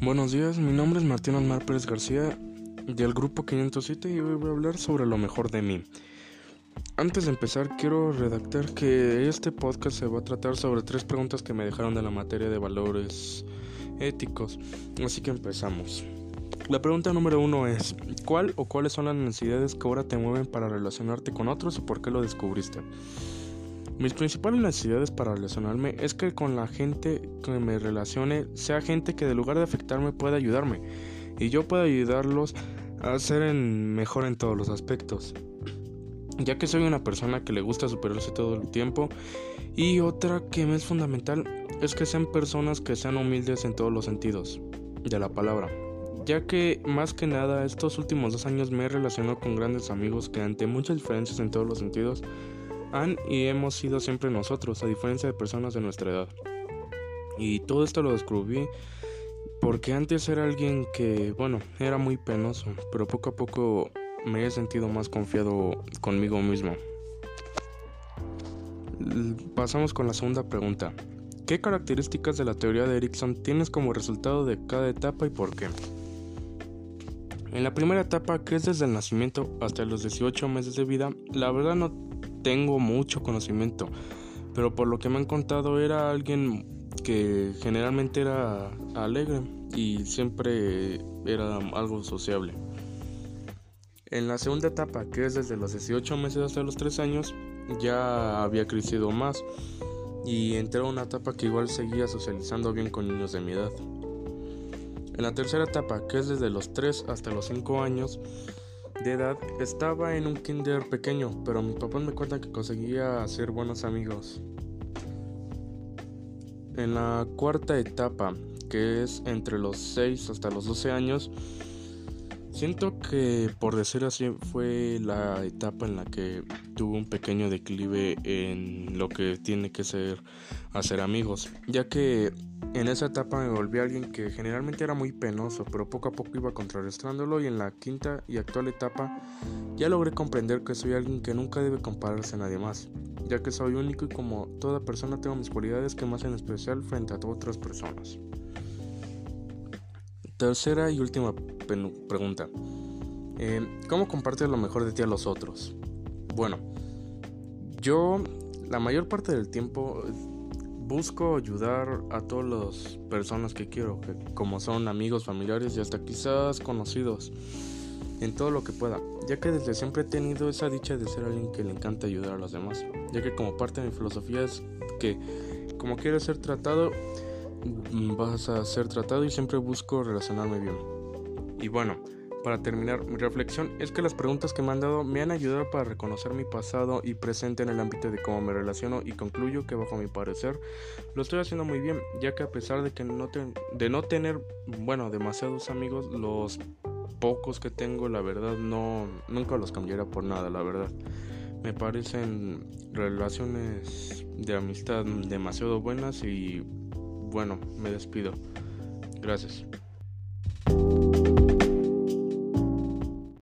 Buenos días, mi nombre es Martín Omar Pérez García del grupo 507 y hoy voy a hablar sobre lo mejor de mí. Antes de empezar quiero redactar que este podcast se va a tratar sobre tres preguntas que me dejaron de la materia de valores éticos, así que empezamos. La pregunta número uno es, ¿cuál o cuáles son las necesidades que ahora te mueven para relacionarte con otros y por qué lo descubriste? Mis principales necesidades para relacionarme es que con la gente que me relacione sea gente que de lugar de afectarme pueda ayudarme y yo pueda ayudarlos a ser mejor en todos los aspectos. Ya que soy una persona que le gusta superarse todo el tiempo y otra que me es fundamental es que sean personas que sean humildes en todos los sentidos de la palabra. Ya que más que nada estos últimos dos años me he relacionado con grandes amigos que ante muchas diferencias en todos los sentidos han y hemos sido siempre nosotros, a diferencia de personas de nuestra edad. Y todo esto lo descubrí porque antes era alguien que, bueno, era muy penoso, pero poco a poco me he sentido más confiado conmigo mismo. Pasamos con la segunda pregunta. ¿Qué características de la teoría de Erickson tienes como resultado de cada etapa y por qué? En la primera etapa, que es desde el nacimiento hasta los 18 meses de vida, la verdad no tengo mucho conocimiento, pero por lo que me han contado era alguien que generalmente era alegre y siempre era algo sociable. En la segunda etapa, que es desde los 18 meses hasta los 3 años, ya había crecido más y entré a una etapa que igual seguía socializando bien con niños de mi edad. En la tercera etapa, que es desde los 3 hasta los 5 años, de edad estaba en un kinder pequeño, pero mi papá me cuenta que conseguía hacer buenos amigos. En la cuarta etapa, que es entre los 6 hasta los 12 años, siento que por decir así fue la etapa en la que tuve un pequeño declive en lo que tiene que ser hacer amigos, ya que en esa etapa me volví alguien que generalmente era muy penoso, pero poco a poco iba contrarrestándolo y en la quinta y actual etapa ya logré comprender que soy alguien que nunca debe compararse a nadie más, ya que soy único y como toda persona tengo mis cualidades que me hacen especial frente a otras personas. Tercera y última pregunta. Eh, ¿Cómo compartes lo mejor de ti a los otros? Bueno, yo la mayor parte del tiempo busco ayudar a todas las personas que quiero, como son amigos, familiares y hasta quizás conocidos, en todo lo que pueda, ya que desde siempre he tenido esa dicha de ser alguien que le encanta ayudar a los demás, ya que como parte de mi filosofía es que como quieres ser tratado, vas a ser tratado y siempre busco relacionarme bien. Y bueno, para terminar, mi reflexión es que las preguntas que me han dado me han ayudado para reconocer mi pasado y presente en el ámbito de cómo me relaciono y concluyo que bajo mi parecer lo estoy haciendo muy bien, ya que a pesar de que no, de no tener, bueno, demasiados amigos, los pocos que tengo, la verdad, no, nunca los cambiaría por nada, la verdad. Me parecen relaciones de amistad demasiado buenas y bueno, me despido. Gracias.